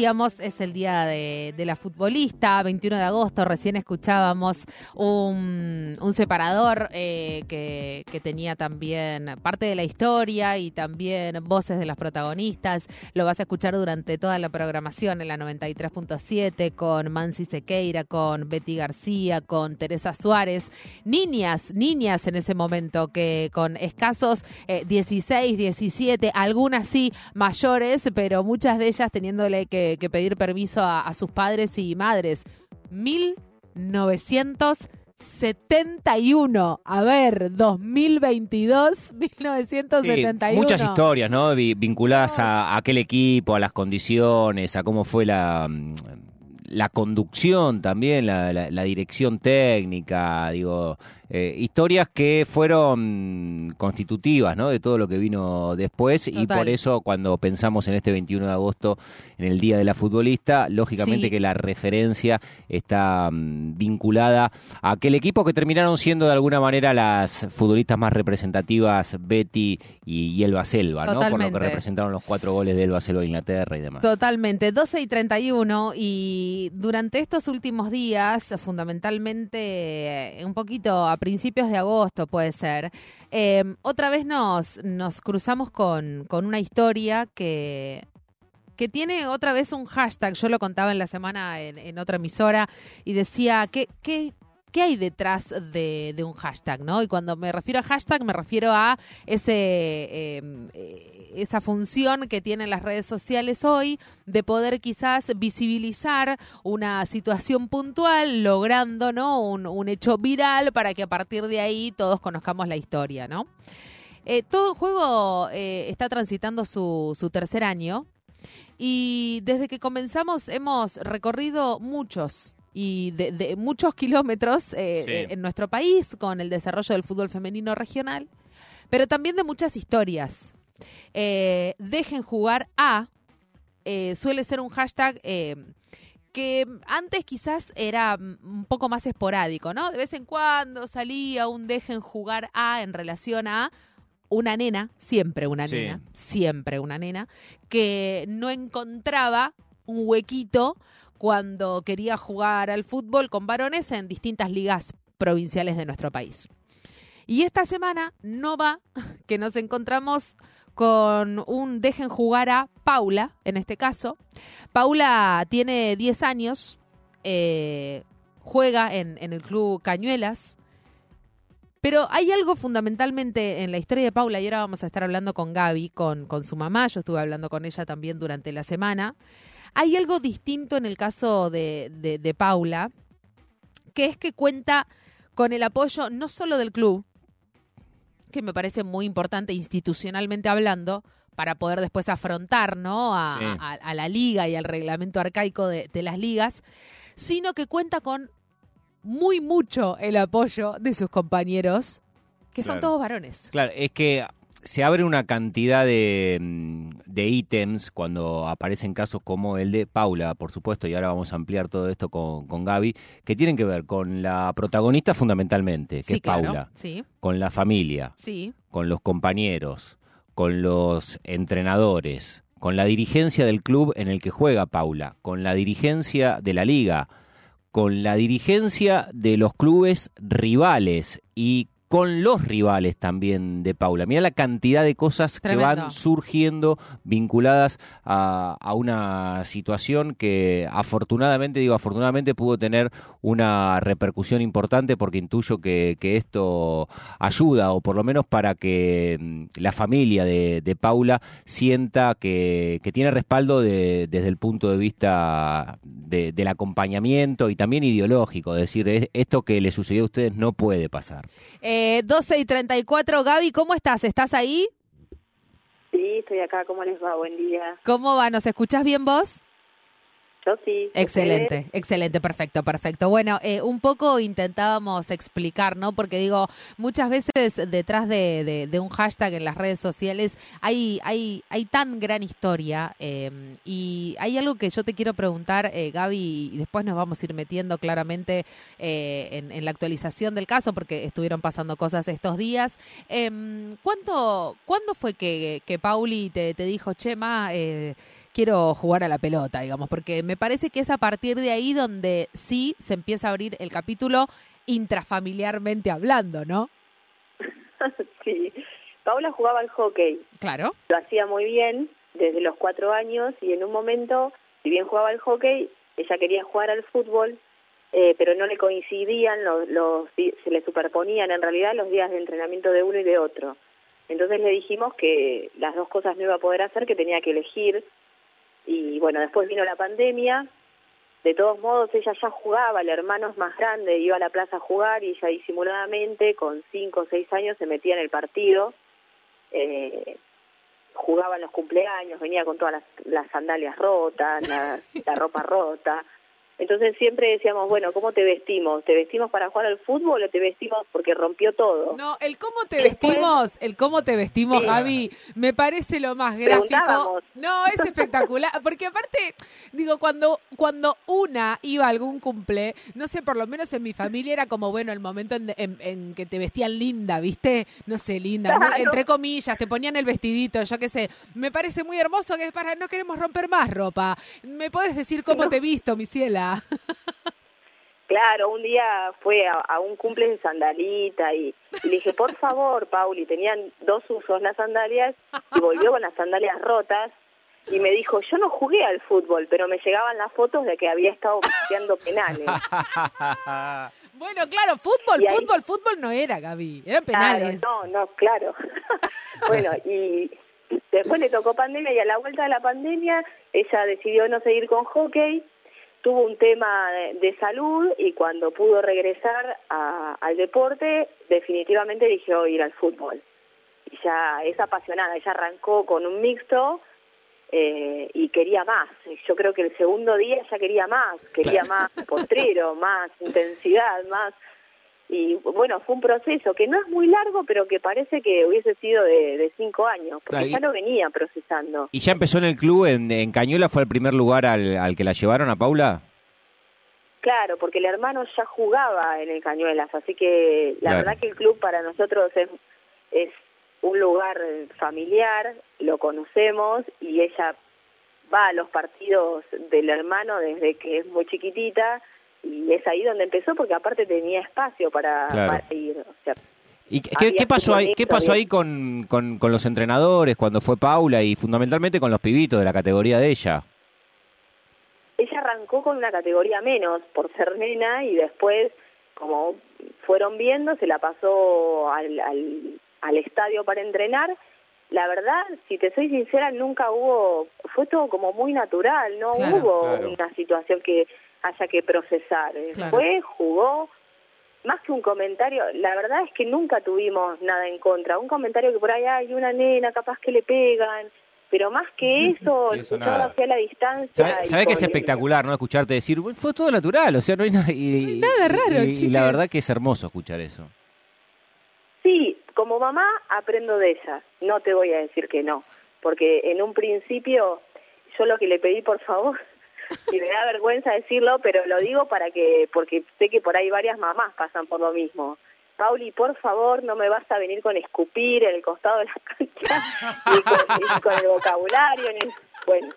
es el día de, la futbolista, 21 de agosto, recién escuchábamos un, separador eh, que, tenía también parte de la historia y también voces de las protagonistas. Lo vas a escuchar durante toda la programación en la 93.7 con Mansi Sequeira, con Betty García, con Teresa Suárez. Niñas, niñas en ese momento que con escasos 16, eh, 17, algunas sí mayores, pero muchas de ellas teniéndole que que, pedir permiso a, sus padres y madres. 1971. A ver, 2022, 1971. muchas historias, ¿no? Vinculadas a, aquel equipo, a las condiciones, a cómo fue la, la conducción también, la, la dirección técnica, digo, eh, historias que fueron constitutivas ¿no? de todo lo que vino después y por eso cuando pensamos en este 21 de agosto, en el Día de la Futbolista, lógicamente que la referencia está mm, vinculada a aquel equipo que terminaron siendo de alguna manera las futbolistas más representativas, Betty y, Elba Selva, ¿no? por lo que representaron los cuatro goles de Elba Selva a Inglaterra y demás. Totalmente, 12 y 31 y durante estos últimos días, fundamentalmente un poquito principios de agosto puede ser, eh, otra vez nos, nos cruzamos con, con una historia que, que tiene otra vez un hashtag. Yo lo contaba en la semana en, otra emisora y decía, ¿qué, qué, qué hay detrás de, un hashtag? ¿no? Y cuando me refiero a hashtag me refiero a ese... Eh, esa función que tienen las redes sociales hoy de poder quizás visibilizar una situación puntual, logrando ¿no? un, hecho viral para que a partir de ahí todos conozcamos la historia, ¿no? Eh, todo el juego eh, está transitando su, su tercer año y desde que comenzamos hemos recorrido muchos y de, muchos kilómetros eh, en nuestro país con el desarrollo del fútbol femenino regional, pero también de muchas historias. Eh, dejen jugar a, eh, suele ser un hashtag eh, que antes quizás era un poco más esporádico, ¿no? De vez en cuando salía un dejen jugar a en relación a una nena, siempre una nena, siempre una nena, que no encontraba un huequito cuando quería jugar al fútbol con varones en distintas ligas provinciales de nuestro país. Y esta semana no va que nos encontramos con un dejen jugar a Paula, en este caso. Paula tiene 10 años, eh, juega en, el club Cañuelas. Pero hay algo fundamentalmente en la historia de Paula, y ahora vamos a estar hablando con Gaby, con, con su mamá, yo estuve hablando con ella también durante la semana. Hay algo distinto en el caso de, de Paula, que es que cuenta con el apoyo no solo del club, que me parece muy importante institucionalmente hablando, para poder después afrontar ¿no? a, la liga y al reglamento arcaico de, las ligas, sino que cuenta con muy mucho el apoyo de sus compañeros, que son todos varones. Claro, es que se abre una cantidad de, mm, de ítems cuando aparecen casos como el de Paula, por supuesto, y ahora vamos a ampliar todo esto con, con Gaby, que tienen que ver con la protagonista fundamentalmente, que es Paula, con la familia, con los compañeros, con los entrenadores, con la dirigencia del club en el que juega Paula, con la dirigencia de la liga, con la dirigencia de los clubes rivales y con los rivales también de Paula. Mira la cantidad de cosas que van surgiendo vinculadas a, una situación que afortunadamente, digo afortunadamente, pudo tener una repercusión importante porque intuyo que, esto ayuda, o por lo menos para que mm, la familia de, Paula sienta que, tiene respaldo desde el punto de vista del acompañamiento y también ideológico, es decir, esto que le sucedió a ustedes no puede pasar. Eh, 12 y 34. Gaby, ¿cómo estás? ¿Estás ahí? Sí, estoy acá. ¿Cómo les va? Buen día. ¿Cómo va? ¿Nos escuchás bien vos? Excelente, excelente, perfecto, perfecto. Bueno, eh, un poco intentábamos explicar, ¿no? Porque digo, muchas veces detrás de, un hashtag en las redes sociales hay, hay, hay tan gran historia em, y hay algo que yo te quiero preguntar, eh, Gaby, y después nos vamos a ir metiendo claramente eh, en, la actualización del caso porque estuvieron pasando cosas estos días. Eh, ¿Cuánto, ¿Cuándo fue que, que Pauli te, te dijo, Chema, eh, quiero jugar a la pelota, digamos, porque me parece que es a partir de ahí donde sí se empieza a abrir el capítulo intrafamiliarmente hablando, ¿no? sí. Paula jugaba al hockey. Claro. Lo hacía muy bien desde los cuatro años y en un momento, si bien jugaba al hockey, ella quería jugar al fútbol, eh, pero no le coincidían, los, los, se le superponían en realidad los días de entrenamiento de uno y de otro. Entonces le dijimos que las dos cosas no iba a poder hacer, que tenía que elegir. Y bueno, después vino la pandemia. De todos modos, ella ya jugaba, el hermano es más grande, iba a la plaza a jugar y ella disimuladamente, con cinco o seis años, se metía en el partido. Eh, jugaba en los cumpleaños, venía con todas las, sandalias rotas, la ropa rota. Entonces siempre decíamos, bueno, ¿cómo te vestimos? ¿Te vestimos para jugar al fútbol o te vestimos porque rompió todo? No, el cómo te vestimos, el cómo te vestimos, Javi, me parece lo más gráfico. No, es espectacular, porque aparte, digo, cuando cuando una iba a algún cumple, no sé, por lo menos en mi familia era como, bueno, el momento en, que te vestían linda, ¿viste? No sé, linda, entre comillas, te ponían el vestidito, yo qué sé. Me parece muy hermoso que es para no queremos romper más ropa. ¿Me puedes decir cómo te visto, mi ciela? Claro, un día fue a, un cumple de sandalita y, le dije, por favor, Pauli, tenían dos usos las sandalias y volvió con las sandalias rotas y me dijo, yo no jugué al fútbol, pero me llegaban las fotos de que había estado pateando penales. bueno, claro, fútbol, fútbol, fútbol no era, Gaby, eran penales. no, no, claro. bueno, y después le tocó pandemia y a la vuelta de la pandemia ella decidió no seguir con hockey tuvo un tema de, salud y cuando pudo regresar al deporte, definitivamente eligió ir al fútbol. Y ya es apasionada, ella arrancó con un mixto eh, y quería más. Yo creo que el segundo día ya quería más, quería más postrero, más intensidad, más y bueno, fue un proceso que no es muy largo, pero que parece que hubiese sido de, cinco años, porque ya lo venía procesando. ¿Y ya empezó en el club, en, Cañuela fue el primer lugar al, al, que la llevaron a Paula? Claro, porque el hermano ya jugaba en el Cañuelas, así que la verdad que el club para nosotros es, es un lugar familiar, lo conocemos y ella va a los partidos del hermano desde que es muy chiquitita y es ahí donde empezó porque aparte tenía espacio para, ir. ¿Y qué, pasó ahí, qué pasó ahí con, con, los entrenadores cuando fue Paula y fundamentalmente con los pibitos de la categoría de ella? Ella arrancó con una categoría menos por ser nena y después, como fueron viendo, se la pasó al, al, estadio para entrenar. La verdad, si te soy sincera, nunca hubo, fue todo como muy natural, no hubo una situación que haya que procesar. Fue, jugó, más que un comentario, la verdad es que nunca tuvimos nada en contra. Un comentario que por ahí hay una nena, capaz que le pegan, pero más que eso, escuchado hacia la distancia. ¿Sabes que es espectacular, no? Escucharte decir, fue todo natural, o sea, no hay nada, y, nada raro. Y, la verdad que es hermoso escuchar eso. Sí, como mamá aprendo de ella, no te voy a decir que no, porque en un principio yo lo que le pedí, por favor, y me da vergüenza decirlo, pero lo digo para que, porque sé que por ahí varias mamás pasan por lo mismo. Pauli, por favor, no me vas a venir con escupir en el costado de la cancha, ni con, el vocabulario, ni, bueno.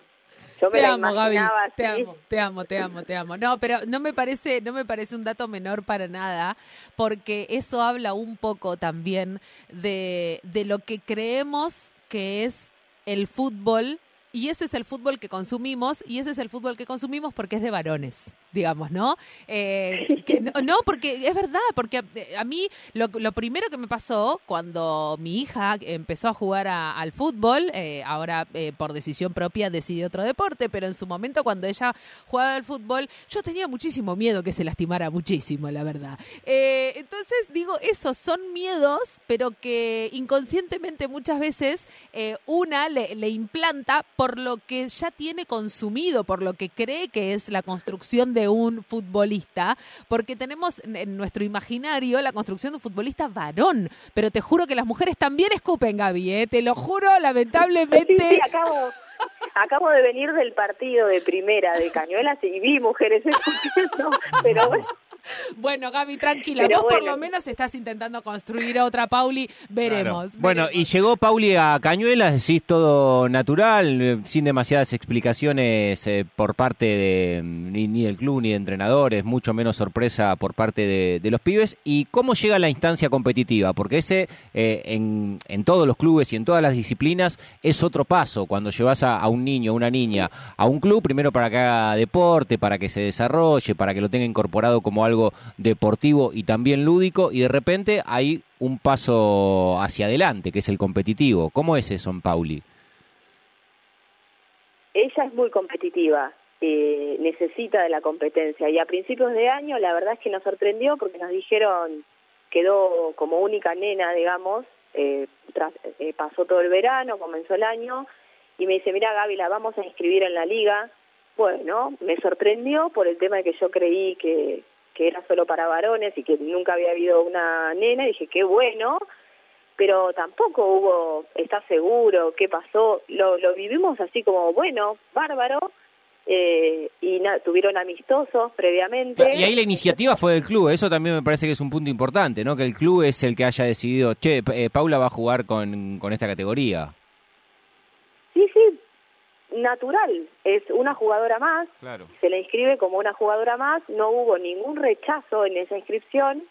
Yo me te amo, Gaby. Te amo, te amo, te amo, te amo. No, pero no me parece, no me parece un dato menor para nada, porque eso habla un poco también de, de lo que creemos que es el fútbol y ese es el fútbol que consumimos y ese es el fútbol que consumimos porque es de varones, digamos, ¿no? Eh, no, porque es verdad, porque eh, a mí lo, primero que me pasó cuando mi hija empezó a jugar al fútbol, eh, ahora por decisión propia decidió otro deporte, pero en su momento cuando ella jugaba al fútbol, yo tenía muchísimo miedo que se lastimara muchísimo, la verdad. entonces digo, esos son miedos, pero que inconscientemente muchas veces una le, le implanta por lo que ya tiene consumido, por lo que cree que es la construcción de un futbolista, porque tenemos en nuestro imaginario la construcción de un futbolista varón, pero te juro que las mujeres también escupen, Gaby, ¿eh? te lo juro, lamentablemente. Sí, acabo, acabo de venir del partido de primera de Cañuelas y vi mujeres escupiendo, pero bueno. Bueno, Gaby, tranquila. Vos por lo menos estás intentando construir otra Pauli. Veremos. Bueno, y llegó Pauli a Cañuelas, decís todo natural, eh, sin demasiadas explicaciones eh, por parte de ni, del club ni de entrenadores, mucho menos sorpresa por parte de, los pibes. ¿Y cómo llega la instancia competitiva? Porque ese, eh, en, en, todos los clubes y en todas las disciplinas, es otro paso. Cuando llevas a, a un niño, una niña, a un club, primero para que haga deporte, para que se desarrolle, para que lo tenga incorporado como algo deportivo y también lúdico, y de repente hay un paso hacia adelante, que es el competitivo. ¿Cómo es eso en Pauli? Ella es muy competitiva, eh, necesita de la competencia, y a principios de año la verdad es que nos sorprendió porque nos dijeron, quedó como única nena, digamos, eh, eh, pasó todo el verano, comenzó el año, y me dice, mira Gaby, la vamos a inscribir en la liga. Bueno, me sorprendió por el tema de que yo creí que, que era solo para varones y que nunca había habido una nena, y dije, qué bueno, pero tampoco hubo, ¿está seguro? ¿Qué pasó? Lo, lo vivimos así como, bueno, bárbaro, eh, y tuvieron amistosos previamente. Y ahí la iniciativa fue del club, eso también me parece que es un punto importante, ¿no? Que el club es el que haya decidido, che, eh, Paula va a jugar con, con esta categoría. Natural, es una jugadora más, se le inscribe como una jugadora más, no hubo ningún rechazo en esa inscripción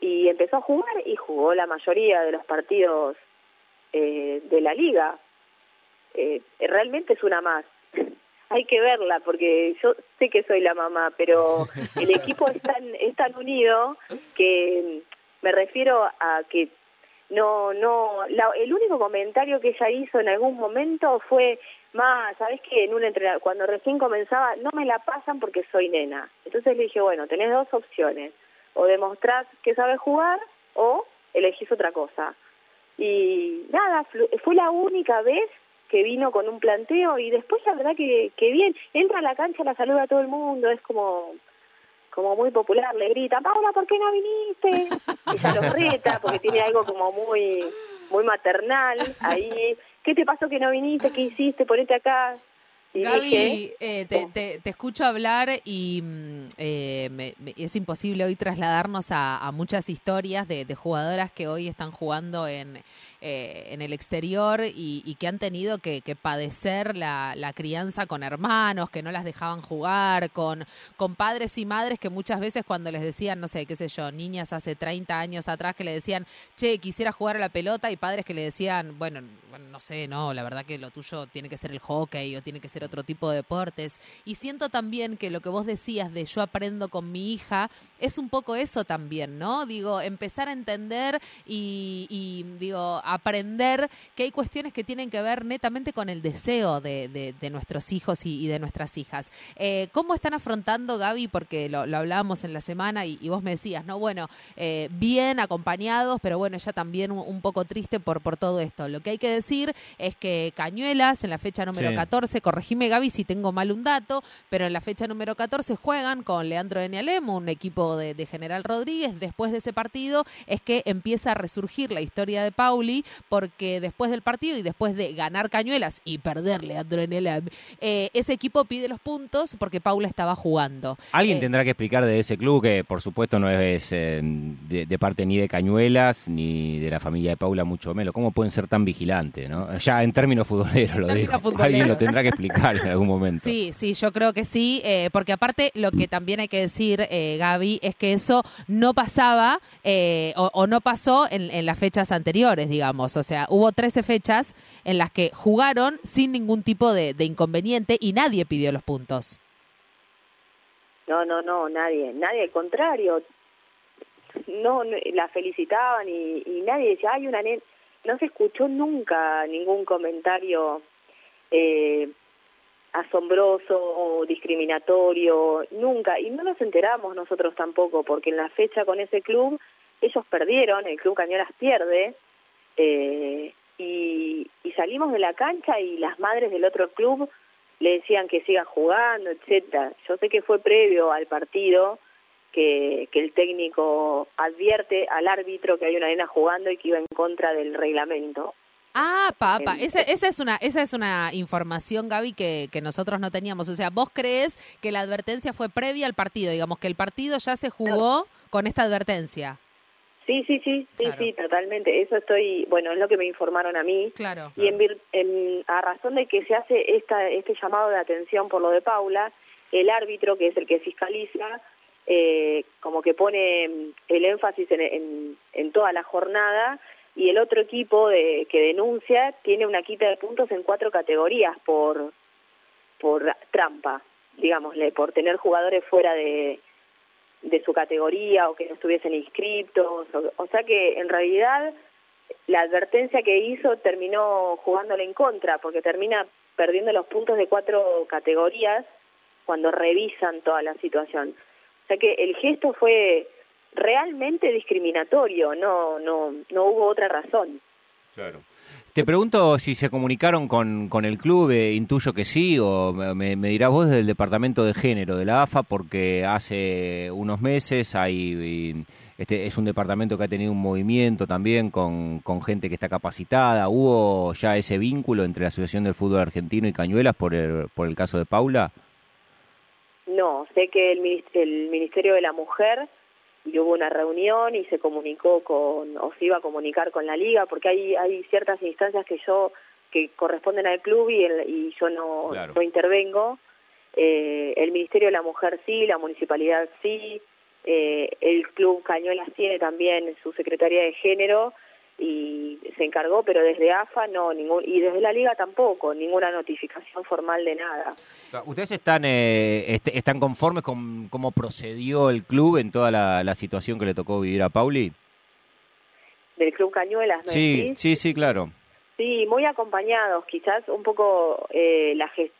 y empezó a jugar y jugó la mayoría de los partidos eh, de la liga. Eh, realmente es una más. Hay que verla porque yo sé que soy la mamá, pero el equipo es tan, es tan unido que me refiero a que no, no, el único comentario que ella hizo en algún momento fue, más, ¿sabes qué? En un entrenador, cuando recién comenzaba, no me la pasan porque soy nena. Entonces le dije, bueno, tenés dos opciones, o demostrás que sabes jugar o elegís otra cosa. Y nada, fue la única vez que vino con un planteo y después la verdad que, que bien, entra a la cancha, la saluda a todo el mundo, es como como muy popular, le grita, Paula, ¿por qué no viniste? Ella lo reta porque tiene algo como muy muy maternal ahí. ¿Qué te pasó que no viniste? ¿Qué hiciste? Ponete acá. Gaby, eh, te, te, escucho hablar y mm, eh, es imposible hoy trasladarnos a, muchas historias de, jugadoras que hoy están jugando en, eh, en el exterior y, que han tenido que, padecer la, crianza con hermanos, que no las dejaban jugar, con, con padres y madres que muchas veces cuando les decían, no sé, qué sé yo, niñas hace 30 años atrás que le decían, che, quisiera jugar a la pelota y padres que le decían, bueno, no sé, no, la verdad que lo tuyo tiene que ser el hockey o tiene que ser otro tipo de deportes. Y siento también que lo que vos decías de yo aprendo con mi hija es un poco eso también, ¿no? Digo, empezar a entender y, digo, aprender que hay cuestiones que tienen que ver netamente con el deseo de, de, nuestros hijos y, de nuestras hijas. Eh, ¿Cómo están afrontando, Gaby? Porque lo, hablábamos en la semana y, vos me decías, ¿no? Bueno, eh, bien acompañados, pero bueno, ya también un, poco triste por, por todo esto. Lo que hay que decir es que Cañuelas, en la fecha número 14, corregí corregime Gaby si tengo mal un dato, pero en la fecha número 14 juegan con Leandro Enialemo, un equipo de, General Rodríguez. Después de ese partido es que empieza a resurgir la historia de Pauli, porque después del partido y después de ganar Cañuelas y perder Leandro Enialem, eh, ese equipo pide los puntos porque Paula estaba jugando. Alguien eh, tendrá que explicar de ese club que por supuesto no es eh, de, parte ni de Cañuelas ni de la familia de Paula, mucho menos. ¿Cómo pueden ser tan vigilantes? ¿no? Ya en términos futboleros lo digo. Alguien lo tendrá que explicar en algún momento. Sí, sí, yo creo que sí, eh, porque aparte lo que también hay que decir, eh, Gaby, es que eso no pasaba eh, o, no pasó en, las fechas anteriores, digamos. O sea, hubo 13 fechas en las que jugaron sin ningún tipo de, inconveniente y nadie pidió los puntos. No, no, no, nadie, nadie, al contrario. No, la felicitaban y, y nadie decía, hay una nena. No se escuchó nunca ningún comentario eh, asombroso o discriminatorio, nunca, y no nos enteramos nosotros tampoco, porque en la fecha con ese club ellos perdieron, el club Cañolas pierde, eh, y, y salimos de la cancha y las madres del otro club le decían que siga jugando, etcétera. Yo sé que fue previo al partido que, que el técnico advierte al árbitro que hay una nena jugando y que iba en contra del reglamento. Ah, papa, esa, esa es una esa es una información, Gaby, que, que nosotros no teníamos. O sea, vos crees que la advertencia fue previa al partido, digamos que el partido ya se jugó con esta advertencia. Sí, sí, sí, sí, Claro. sí, totalmente. Eso estoy, bueno, es lo que me informaron a mí. Claro. Y en, en- a razón de que se hace esta, este llamado de atención por lo de Paula, el árbitro, que es el que fiscaliza, eh, como que pone el énfasis en, en, en toda la jornada y el otro equipo de, que denuncia tiene una quita de puntos en cuatro categorías por, por trampa, digámosle, por tener jugadores fuera de, de su categoría o que no estuviesen inscriptos. O, o sea que en realidad la advertencia que hizo terminó jugándole en contra, porque termina perdiendo los puntos de cuatro categorías cuando revisan toda la situación. O sea que el gesto fue realmente discriminatorio, no, no, no hubo otra razón. Claro. Te pregunto si se comunicaron con, con el club, eh, intuyo que sí, o me, me dirás vos desde el departamento de género de la AFA, porque hace unos meses hay, este es un departamento que ha tenido un movimiento también con, con gente que está capacitada. ¿Hubo ya ese vínculo entre la Asociación del Fútbol Argentino y Cañuelas por el, por el caso de Paula? No, sé que el, el Ministerio de la Mujer y hubo una reunión y se comunicó con, o se iba a comunicar con la liga, porque hay, hay ciertas instancias que yo, que corresponden al club y, el- y yo no, Claro. no intervengo. Eh, el Ministerio de la Mujer sí, la municipalidad sí, eh, el club Cañuelas tiene también su Secretaría de Género y se encargó, pero desde AFA no, ningún, y desde la liga tampoco, ninguna notificación formal de nada. ¿Ustedes están, eh, est- están conformes con cómo procedió el club en toda la, la situación que le tocó vivir a Pauli? Del club Cañuelas, ¿no Sí, sí, sí, claro. Sí, muy acompañados. Quizás un poco eh, la, ges-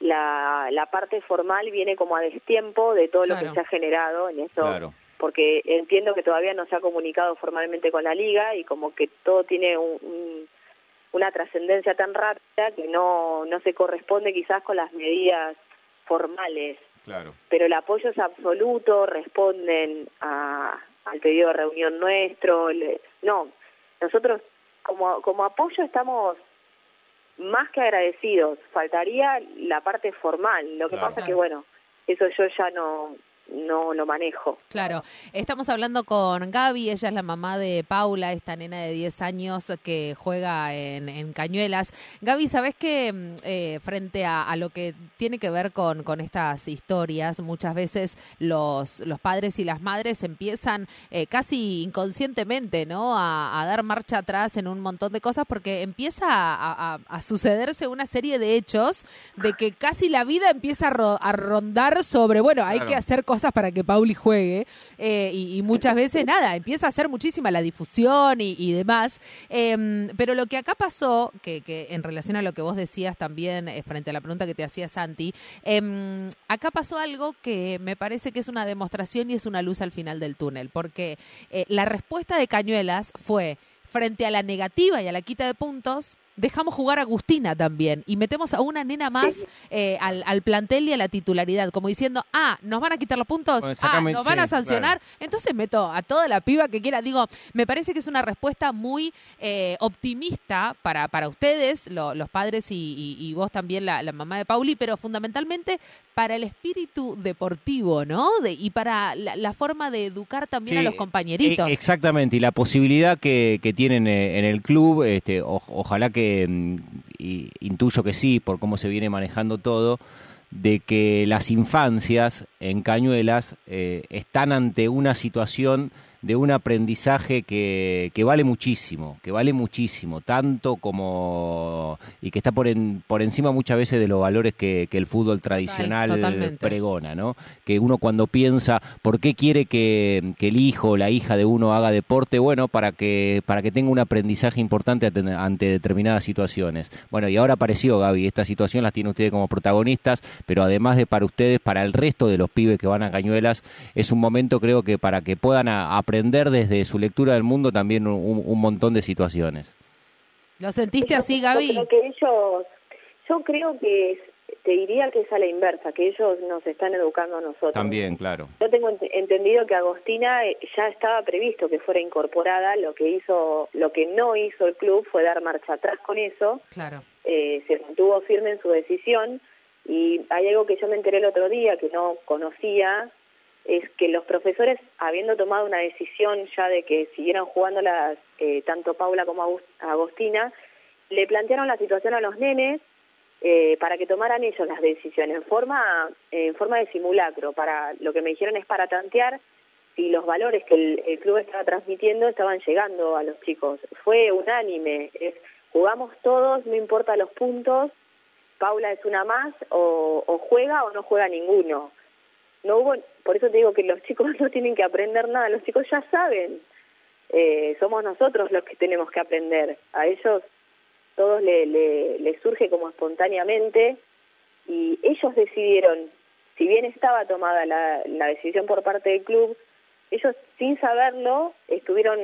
la la parte formal viene como a destiempo de todo lo que se ha generado en eso, Claro. Porque entiendo que todavía no se ha comunicado formalmente con la liga y como que todo tiene un- un- una trascendencia tan rápida que no no se corresponde quizás con las medidas formales Claro. pero el apoyo es absoluto, responden a, al pedido de reunión nuestro. le- no, nosotros como, como apoyo estamos más que agradecidos. Faltaría la parte formal. Lo que Claro. pasa que, bueno, eso yo ya no, no lo manejo. Claro, estamos hablando con Gaby, ella es la mamá de Paula, esta nena de 10 años que juega en, en Cañuelas. Gaby, ¿sabes que mm, eh, frente a, a lo que tiene que ver con, con estas historias, muchas veces los, los padres y las madres empiezan eh, casi inconscientemente ¿no? A, a dar marcha atrás en un montón de cosas porque empieza a, a- a sucederse una serie de hechos de que casi la vida empieza a, ro- a rondar sobre, bueno, hay Claro. que hacer cosas para que Pauli juegue eh, y, muchas veces nada, empieza a hacer muchísima la difusión y, y demás. Em, pero lo que acá pasó, que, que en relación a lo que vos decías también eh, frente a la pregunta que te hacía Santi, em, acá pasó algo que me parece que es una demostración y es una luz al final del túnel, porque eh, la respuesta de Cañuelas fue frente a la negativa y a la quita de puntos, dejamos jugar a Agustina también y metemos a una nena más eh, al, al plantel y a la titularidad, como diciendo, ah, nos van a quitar los puntos, Bueno, ah, nos van sí, a sancionar, entonces meto a toda la piba que quiera. Digo, me parece que es una respuesta muy eh, optimista para, para ustedes, lo- los padres y, y- y vos también, la, la mamá de Pauli, pero fundamentalmente para el espíritu deportivo, ¿no? De, y para la, la forma de educar también Sí, a los compañeritos. E- exactamente, y la posibilidad que, que tienen eh, en el club, este, o- ojalá que, mm, y intuyo que sí, por cómo se viene manejando todo, de que las infancias en Cañuelas eh, están ante una situación de un aprendizaje que, que vale muchísimo, que vale muchísimo, tanto como y que está por, en- por encima muchas veces de los valores que, que el fútbol tradicional totalmente. pregona, ¿no? Que uno cuando piensa por qué quiere que, que el hijo o la hija de uno haga deporte, bueno, para que para que tenga un aprendizaje importante ante, ante determinadas situaciones. Bueno, y ahora apareció Gaby, esta situación las tiene ustedes como protagonistas, pero además de para ustedes, para el resto de los pibes que van a Cañuelas, es un momento creo que para que puedan a- aprender desde su lectura del mundo también un, un montón de situaciones. ¿Lo sentiste así, Yo Gaby? creo que ellos, yo creo que te diría que es a la inversa, que ellos nos están educando a nosotros. También, claro. Yo tengo entendido que Agostina eh, ya estaba previsto que fuera incorporada, lo que hizo, lo que no hizo el club fue dar marcha atrás con eso. Claro. Eh, se mantuvo firme en su decisión y hay algo que yo me enteré el otro día que no conocía, es que los profesores, habiendo tomado una decisión ya de que siguieran jugando las, eh, tanto Paula como Agostina, le plantearon la situación a los nenes eh, para que tomaran ellos las decisiones en forma, en forma de simulacro. Para Lo que me dijeron es para tantear si los valores que el, club estaba transmitiendo estaban llegando a los chicos. Fue unánime, es, jugamos todos, no importa los puntos, Paula es una más, o, o juega o no juega ninguno. No hubo, por eso te digo que los chicos no tienen que aprender nada, los chicos ya saben. Eh, somos nosotros los que tenemos que aprender. A ellos todos le, le, surge como espontáneamente y ellos decidieron, si bien estaba tomada la, la decisión por parte del club, ellos sin saberlo estuvieron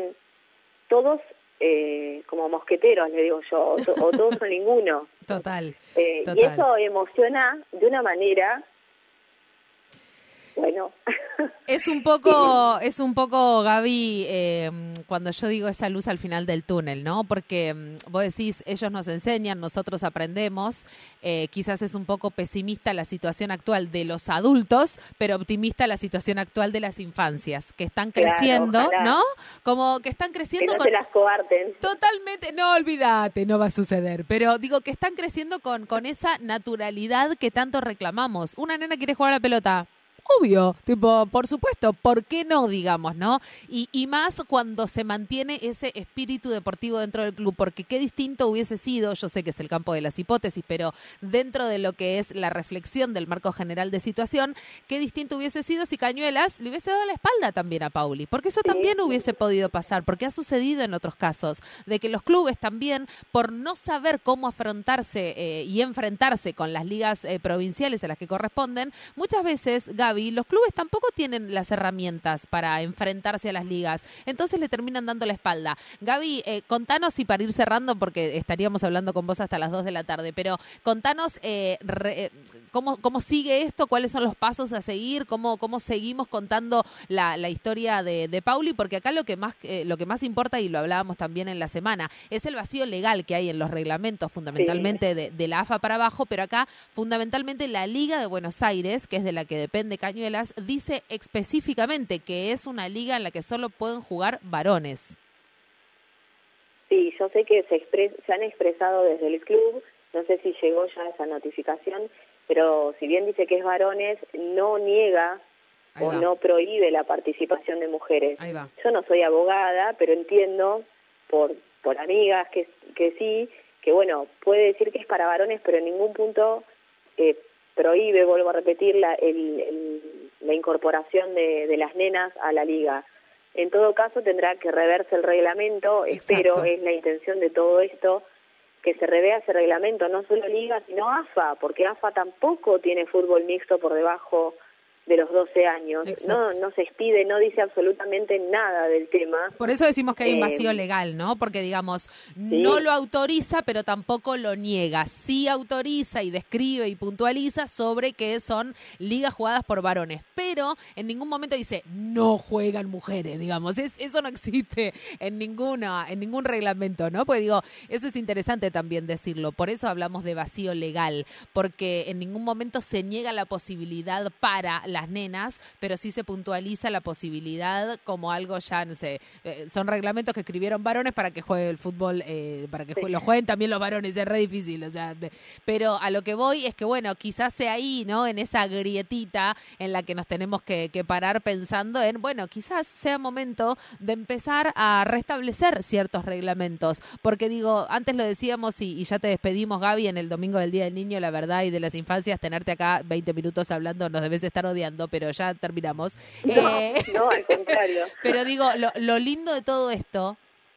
todos eh, como mosqueteros, le digo yo, o, todos o ninguno. Total, eh, Y eso emociona de una manera bueno. Es un poco, es un poco, Gaby, eh, cuando yo digo esa luz al final del túnel, ¿no? Porque mm, vos decís, ellos nos enseñan, nosotros aprendemos. Eh, quizás es un poco pesimista la situación actual de los adultos, pero optimista la situación actual de las infancias, que están creciendo, ¿no? Como que están creciendo que con... las coarten. Totalmente, no olvídate, no va a suceder. Pero digo que están creciendo con, con esa naturalidad que tanto reclamamos. Una nena quiere jugar a la pelota obvio, tipo, por supuesto, ¿por qué no, digamos, no? Y, y más cuando se mantiene ese espíritu deportivo dentro del club, porque qué distinto hubiese sido, yo sé que es el campo de las hipótesis, pero dentro de lo que es la reflexión del marco general de situación, qué distinto hubiese sido si Cañuelas le hubiese dado la espalda también a Pauli, porque eso también hubiese podido pasar, porque ha sucedido en otros casos, de que los clubes también, por no saber cómo afrontarse eh, y enfrentarse con las ligas eh, provinciales a las que corresponden, muchas veces, y los clubes tampoco tienen las herramientas para enfrentarse a las ligas, entonces le terminan dando la espalda. Gaby, eh, contanos y para ir cerrando, porque estaríamos hablando con vos hasta las 2 de la tarde, pero contanos eh, eh, cómo, cómo sigue esto, cuáles son los pasos a seguir, cómo, cómo seguimos contando la, historia de, de, Pauli, porque acá lo que, más, lo que más importa, y lo hablábamos también en la semana, es el vacío legal que hay en los reglamentos, fundamentalmente de, de la AFA para abajo, pero acá fundamentalmente la Liga de Buenos Aires, que es de la que depende Cañuelas, dice específicamente que es una liga en la que solo pueden jugar varones. Sí, yo sé que se, se han expresado desde el club, no sé si llegó ya esa notificación, pero si bien dice que es varones, no niega o no prohíbe la participación de mujeres. Yo no soy abogada, pero entiendo por, por amigas que, que sí, que bueno, puede decir que es para varones, pero en ningún punto eh, prohíbe, vuelvo a repetir, la, la incorporación de, de, las nenas a la liga. En todo caso, tendrá que reverse el reglamento, espero, es la intención de todo esto, que se revea ese reglamento, no solo liga, sino AFA, porque AFA tampoco tiene fútbol mixto por debajo de los 12 años. No, no se expide, no dice absolutamente nada del tema. Por eso decimos que hay un vacío eh, legal, ¿no? Porque, digamos, no lo autoriza, pero tampoco lo niega. Sí autoriza y describe y puntualiza sobre que son ligas jugadas por varones, pero en ningún momento dice no juegan mujeres, digamos. Es, eso no existe en, ninguna, en ningún reglamento, ¿no? Pues digo, eso es interesante también decirlo. Por eso hablamos de vacío legal, porque en ningún momento se niega la posibilidad para las nenas, pero sí se puntualiza la posibilidad como algo ya, no sé, eh, son reglamentos que escribieron varones para que juegue el fútbol, eh, para que lo jueguen también los varones, es re difícil, o sea, pero a lo que voy es que, bueno, quizás sea ahí, ¿no? En esa grietita en la que nos tenemos que, parar pensando en, bueno, quizás sea momento de empezar a restablecer ciertos reglamentos, porque digo, antes lo decíamos y, y ya te despedimos, Gaby, en el domingo del Día del Niño, la verdad, y de las infancias, tenerte acá 20 minutos hablando nos debes estar odiando pero ya terminamos. Eh, no, al contrario. Pero digo, lo, lindo de todo esto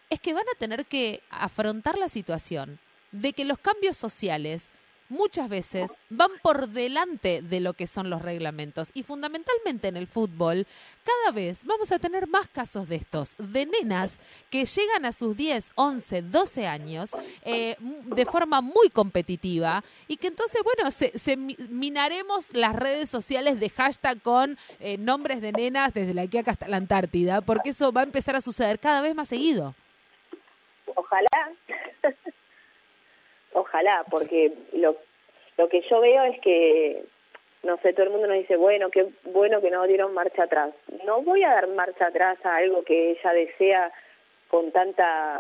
es que van a tener que afrontar la situación de que los cambios sociales muchas veces van por delante de lo que son los reglamentos. Y fundamentalmente en el fútbol, cada vez vamos a tener más casos de estos, de nenas que llegan a sus 10, 11, 12 años eh, de forma muy competitiva y que entonces, bueno, se, minaremos las redes sociales de hashtag con eh, nombres de nenas desde la Quiaca hasta la Antártida, porque eso va a empezar a suceder cada vez más seguido. Ojalá. Ojalá, porque lo, lo que yo veo es que, no sé, todo el mundo nos dice, bueno, qué bueno que no dieron marcha atrás. No voy a dar marcha atrás a algo que ella desea con tanta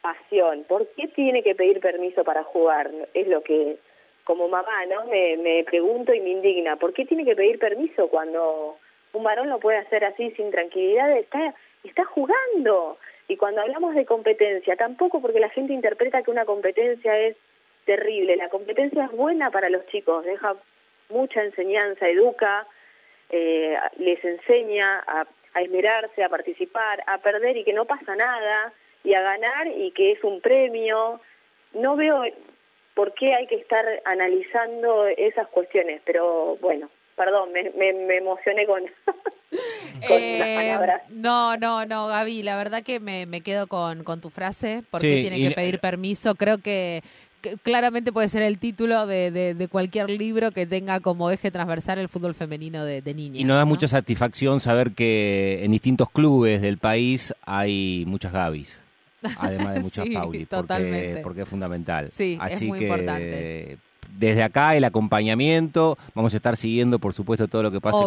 pasión. ¿Por qué tiene que pedir permiso para jugar? Es lo que, como mamá, ¿no? Me, me pregunto y me indigna. ¿Por qué tiene que pedir permiso cuando un varón lo puede hacer así sin tranquilidad? Está, está jugando. Y cuando hablamos de competencia, tampoco porque la gente interpreta que una competencia es terrible. La competencia es buena para los chicos, deja mucha enseñanza, educa, eh, les enseña a, a esmerarse, a participar, a perder y que no pasa nada, y a ganar y que es un premio. No veo por qué hay que estar analizando esas cuestiones, pero bueno, perdón, me, me, emocioné con, eh, palabras. No, no, no, Gaby, la verdad que me, me quedo con, con tu frase, porque tiene que pedir permiso. Creo que, claramente puede ser el título de, de, cualquier libro que tenga como eje transversal el fútbol femenino de, de niñas. Y nos da mucha satisfacción saber que en distintos clubes del país hay muchas Gabis. Además de muchas Pauli, porque, porque, es fundamental. Sí, es muy importante desde acá el acompañamiento. Vamos a estar siguiendo, por supuesto, todo lo que pase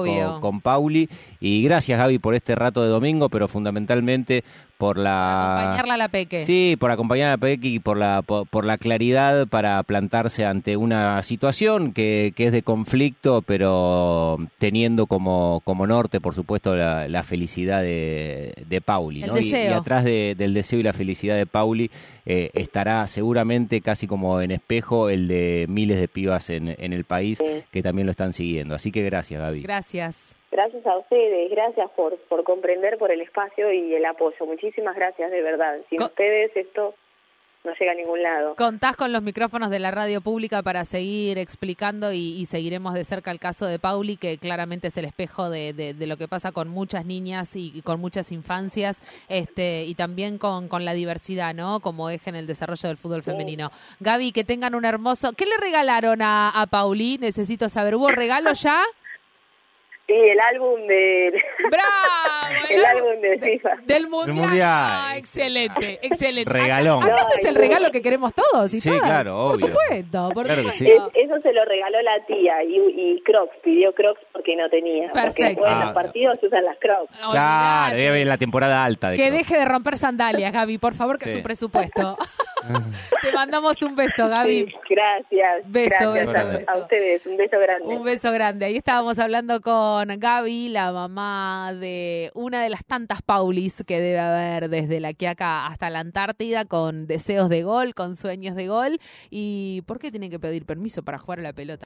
con, Pauli. Y gracias, Gaby, por este rato de domingo, pero fundamentalmente por la... acompañarla a la Peque. Sí, por acompañar a la Peque y por la, por, la claridad para plantarse ante una situación que, que, es de conflicto, pero teniendo como, como norte, por supuesto, la, felicidad de, de Pauli. Y, atrás del deseo y la felicidad de Pauli eh, estará seguramente casi como en espejo el de miles de pibas en, en el país que también lo están siguiendo. Así que gracias, Gaby. Gracias. Gracias a ustedes, gracias por, por comprender, por el espacio y el apoyo. Muchísimas gracias, de verdad. Sin ustedes esto no llega a ningún lado. Contás con los micrófonos de la radio pública para seguir explicando y, seguiremos de cerca el caso de Pauli, que claramente es el espejo de, de, lo que pasa con muchas niñas y, con muchas infancias, este y también con, con, la diversidad, ¿no? Como eje en el desarrollo del fútbol femenino. Gaby, que tengan un hermoso... ¿Qué le regalaron a, a Pauli? Necesito saber, ¿hubo regalo ya? Sí, el álbum de... ¡Bravo! el, álbum de FIFA. Del Mundial. Ah, excelente, excelente. Regalón. ¿Acaso es el regalo que queremos todos y Sí, claro, obvio. Por supuesto. Por claro que sí. eso se lo regaló la tía y, y, Crocs, pidió Crocs porque no tenía. Perfecto. Porque después en los ah, partidos se usan las Crocs. Claro, debe haber la temporada alta. De que deje de romper sandalias, Gaby, por favor, que es su presupuesto. Te mandamos un beso, Gaby. gracias. Beso, gracias a, ustedes. Un beso grande. Un beso grande. Ahí estábamos hablando con Gaby, la mamá de una de las tantas Paulis que debe haber desde la Quiaca hasta la Antártida, con deseos de gol, con sueños de gol. ¿Y por qué tienen que pedir permiso para jugar a la pelota?